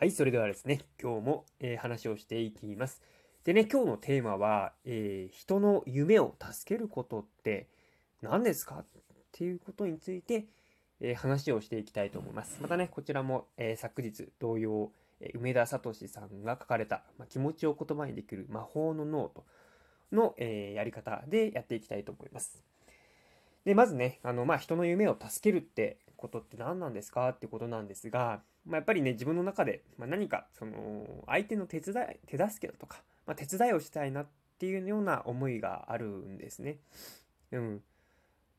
はい、それではですね、今日も、えー、話をしていきます。でね、今日のテーマは、えー、人の夢を助けることって何ですか？っていうことについて、えー、話をしていきたいと思います。またね、こちらも、え昨日同様、え梅田聡さんが書かれた、まあ、気持ちを言葉にできる魔法のノートの、えやり方でやっていきたいと思います。で、まずね、あの、まあ、人の夢を助けるってことって何なんですか？ってことなんですが、まあ、やっぱりね、自分の中で、ま何か、その、相手の手伝い、手助けだとか、まあ、手伝いをしたいなっていうような思いがあるんですね。うん。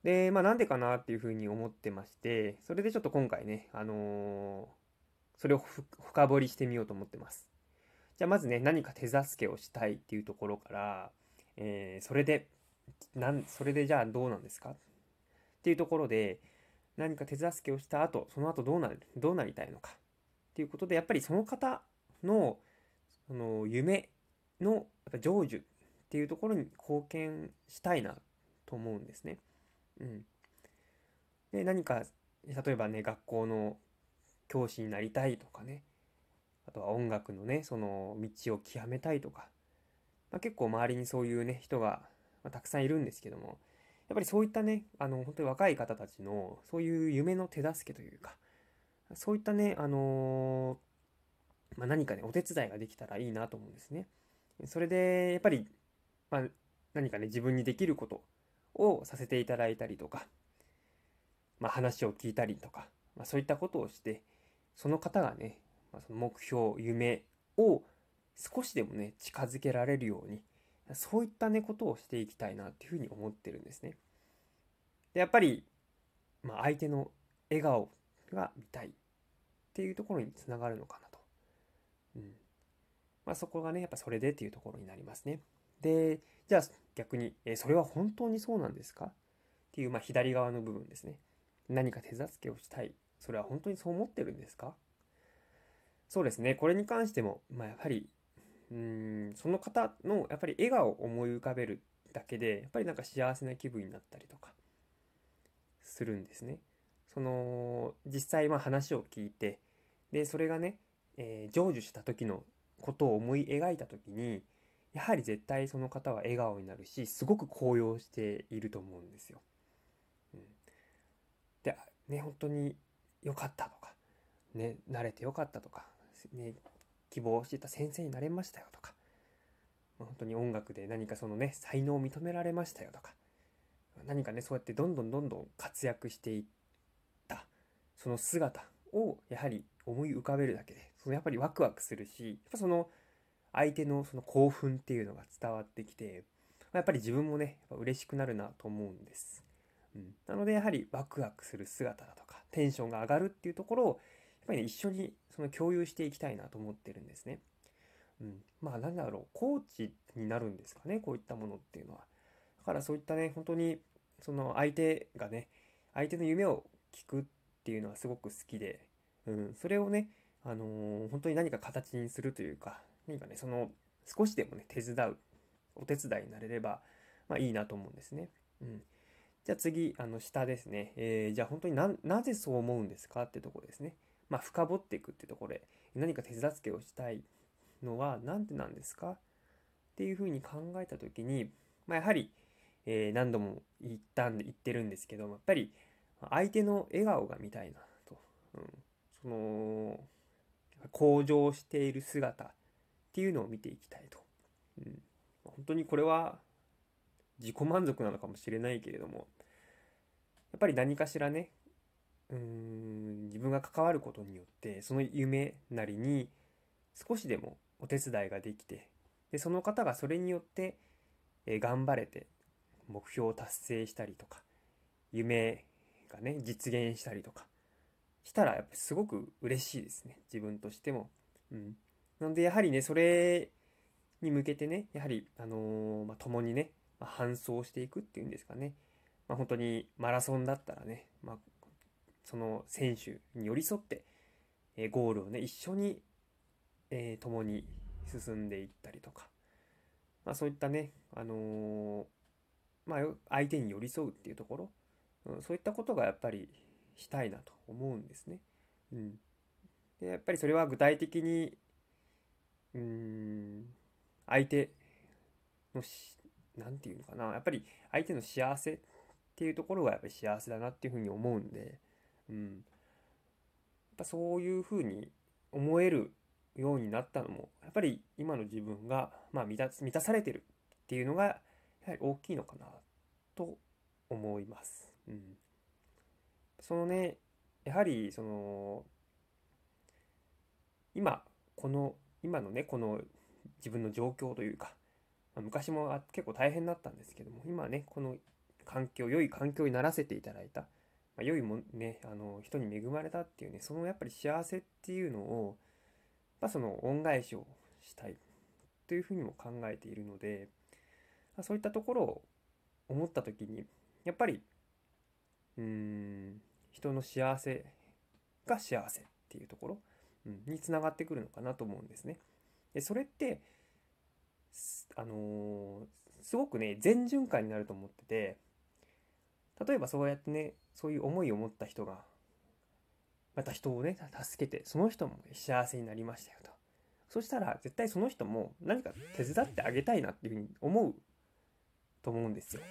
で、まあ、なんでかなっていうふうに思ってまして、それでちょっと今回ね、あのー、それを深掘りしてみようと思ってます。じゃあまずね、何か手助けをしたいっていうところから、えー、それで、なん、それでじゃあどうなんですか？っていうところで、何か手助けをした後、その後どうなる、どうなりたいのかっていうことで、やっぱりその方の、その夢のやっぱ成就っていうところに貢献したいなと思うんですね。うん。で、何か、例えばね、学校の教師になりたいとかね、あとは音楽のね、その道を極めたいとか、まあ、結構周りにそういうね、人が、またくさんいるんですけども、やっぱりそういったね、あの、本当に若い方たちの、そういう夢の手助けというか、そういったね、あの、まあ、何かね、お手伝いができたらいいなと思うんですね。それで、やっぱり、まあ、何かね、自分にできることをさせていただいたりとか、まあ、話を聞いたりとか、まあ、そういったことをして、その方がね、まあ、その目標、夢を少しでもね、近づけられるように、そういったね、ことをしていきたいなっていうふうに思ってるんですね。で、やっぱり、まあ、相手の笑顔が見たいっていうところにつながるのかなと。うん。まあ、そこがね、やっぱそれでっていうところになりますね。で、じゃあ逆に、えそれは本当にそうなんですかっていう、まあ、左側の部分ですね。何か手助けをしたい。それは本当にそう思ってるんですか？そうですね。これに関しても、まあ、やはりうんその方のやっぱり笑顔を思い浮かべるだけでやっぱりなんか幸せな気分になったりとかするんですね。その実際まあ話を聞いてでそれがね、えー、成就した時のことを思い描いた時にやはり絶対その方は笑顔になるしすごく高揚していると思うんですよ。うん、でね本当に良かったとかね慣れて良かったとか、ね、希望してた先生になれましたよとか、本当に音楽で何かそのね、才能を認められましたよとか、何かね、そうやってどんどんどんどん活躍していった、その姿をやはり思い浮かべるだけで、そのやっぱりワクワクするし、やっぱその相手のその興奮っていうのが伝わってきて、やっぱり自分もね、やっぱ嬉しくなるなと思うんです。うん、なのでやはりワクワクする姿だとか、テンションが上がるっていうところを、ぱりね、一緒にその共有していきたいなと思ってるんですね。うん。まあなんだろう、コーチになるんですかね、こういったものっていうのは。だからそういったね、本当に、その相手がね、相手の夢を聞くっていうのはすごく好きで、うん、それをね、あのー、本当に何か形にするというか、何かね、その、少しでもね、手伝う、お手伝いになれれば、まあいいなと思うんですね。うん。じゃあ次、あの、下ですね。えー、じゃあ本当にな、なぜそう思うんですかってとこですね。まあ、深掘っていくってところで、何か手助けをしたいのは何でなんですか？っていうふうに考えた時に、まあ、やはり、えー、何度も言ったんで言ってるんですけどやっぱり相手の笑顔が見たいなと、うん、その向上している姿っていうのを見ていきたいと、うん、本当にこれは自己満足なのかもしれないけれどもやっぱり何かしらねうーん自分が関わることによってその夢なりに少しでもお手伝いができてでその方がそれによって、え頑張れて目標を達成したりとか夢がね実現したりとかしたらやっぱすごく嬉しいですね。自分としても。うん、なのでやはりねそれに向けてねやはりあのー、まあ、共にね、まあ、搬送していくっていうんですかね、まあ、本当にマラソンだったらね、まあ、その選手に寄り添って、えゴールをね、一緒に、えー、共に進んでいったりとか、まあそういったね、あのー、まあ相手に寄り添うっていうところ、うん、そういったことがやっぱりしたいなと思うんですね。うん。でやっぱりそれは具体的にうーん相手のしなんていうのかなやっぱり相手の幸せっていうところがやっぱり幸せだなっていうふうに思うんで、うん、やっぱそういうふうに思えるようになったのもやっぱり今の自分が、まあ、満た満たされてるっていうのがやはり大きいのかなと思います。うん、そのねやはりその今この今のねこの自分の状況というか、まあ、昔も結構大変だったんですけども今ねこの環境良い環境にならせていただいた、まあ、良いもねあの人に恵まれたっていうねそのやっぱり幸せっていうのをまあ、その恩返しをしたいというふうにも考えているのでまそういったところを思った時にやっぱりうん人の幸せが幸せっていうところ、うん、につながってくるのかなと思うんですね。でそれってあのー、すごくね全循環になると思ってて例えばそうやってねそういう思いを持った人がまた人をね助けてその人も幸せになりましたよと。そしたら絶対その人も何か手伝ってあげたいなっていうふうに思うと思うんですよ、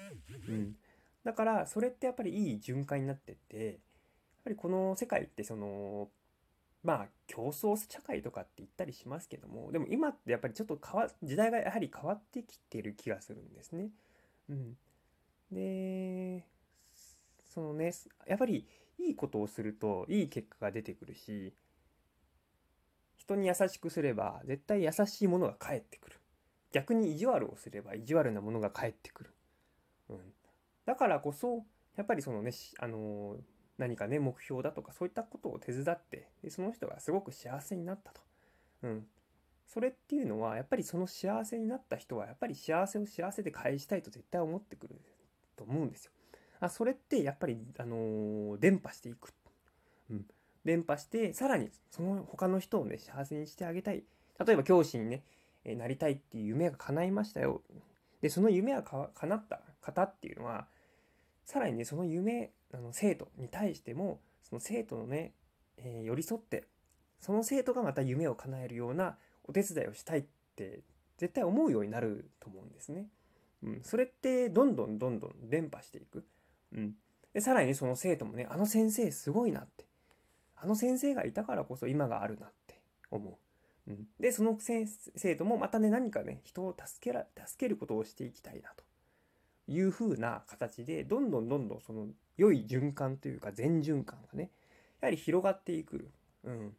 うん、だからそれってやっぱりいい循環になってってやっぱりこの世界ってそのまあ競争社会とかって言ったりしますけどもでも今ってやっぱりちょっと変わ時代がやはり変わってきてる気がするんですね。うん、でそのねやっぱりいいことをするといい結果が出てくるし人に優しくすれば絶対優しいものが返ってくる。逆に意地悪をすれば意地悪なものが返ってくる、うん、だからこそやっぱりそのねあの何かね目標だとかそういったことを手伝ってでその人がすごく幸せになったと、うん、それっていうのはやっぱりその幸せになった人はやっぱり幸せを幸せで返したいと絶対思ってくると思うんですよ。あそれってやっぱり、あのー、伝播していく。うん。伝播して、さらにその他の人をね、幸せにしてあげたい。例えば教師にね、えー、なりたいっていう夢が叶いましたよ。で、その夢がか叶った方っていうのは、さらにね、その夢、あの生徒に対しても、その生徒のね、えー、寄り添って、その生徒がまた夢を叶えるようなお手伝いをしたいって絶対思うようになると思うんですね。うん、それってどんどんどんどん伝播していく。うん。で、さらにその生徒もね、あの先生すごいなって。あの先生がいたからこそ今があるなって思う。うん。で、その生徒もまたね、何かね、人を助けら、助けることをしていきたいなという風な形で、どんどんどんどんその良い循環というか全循環がね、やはり広がっていく。うん。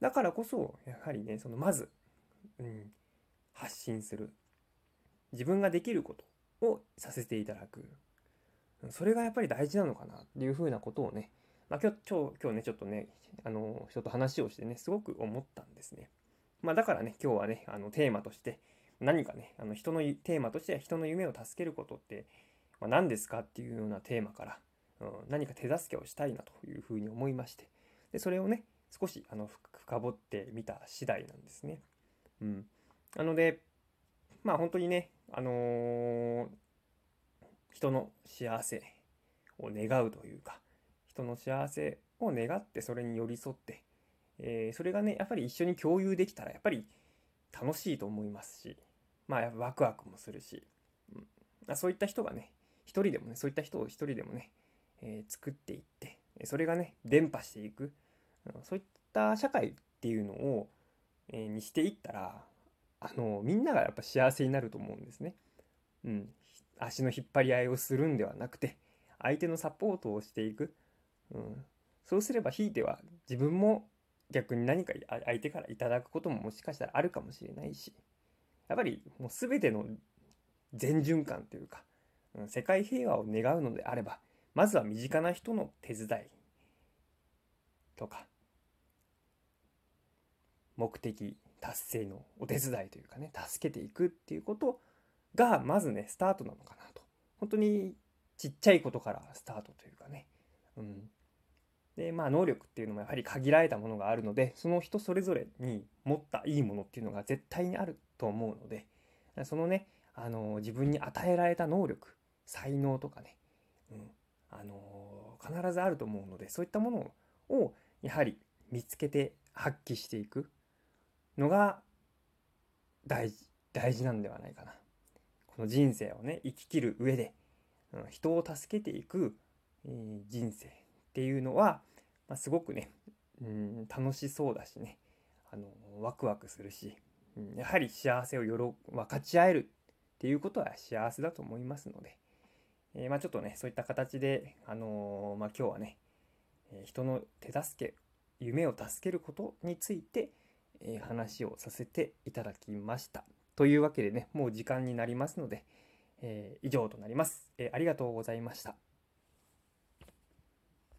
だからこそ、やはりね、そのまず、うん、発信する。自分ができることをさせていただく。それがやっぱり大事なのかなっていうふうなことをね、まあ、今日今日今日ねちょっとねあの人と話をしてねすごく思ったんですね。まあ、だからね今日はねあのテーマとして何かねあの人のテーマとしては人の夢を助けることって、まあ、何ですかっていうようなテーマから、うん、何か手助けをしたいなというふうに思いましてでそれをね少しあの深掘ってみた次第なんですね。うん、なのでまあ本当にねあのー人の幸せを願うというか人の幸せを願ってそれに寄り添って、えー、それがねやっぱり一緒に共有できたらやっぱり楽しいと思いますしまあワクワクもするし、うん、そういった人がね一人でもねそういった人を一人でもね、えー、作っていってそれがね伝播していく、うん、そういった社会っていうのを、えー、にしていったらあのみんながやっぱ幸せになると思うんですね。うん、足の引っ張り合いをするんではなくて相手のサポートをしていく、うん、そうすればひいては自分も逆に何か相手からいただくことももしかしたらあるかもしれないしやっぱりもう全ての全循環というか、うん、世界平和を願うのであればまずは身近な人の手伝いとか目的達成のお手伝いというかね助けていくっていうことをがまずねスタートなのかなと。本当にちっちゃいことからスタートというかね。うん。でまあ能力っていうのもやはり限られたものがあるのでその人それぞれに持ったいいものっていうのが絶対にあると思うのでそのねあの自分に与えられた能力才能とかね、うん、あの必ずあると思うのでそういったものをやはり見つけて発揮していくのが大事大事なんではないかな。この人生をね生ききる上で、うん、人を助けていく、え、人生っていうのは、まあ、すごくね、うん、楽しそうだしねあのワクワクするし、うん、やはり幸せをよろ分かち合えるっていうことは幸せだと思いますので、えー、まあ、ちょっとねそういった形で、あのー、まあ、今日はね人の手助け夢を助けることについて、え話をさせていただきました。というわけでね、もう時間になりますので、えー、以上となります、えー、ありがとうございました。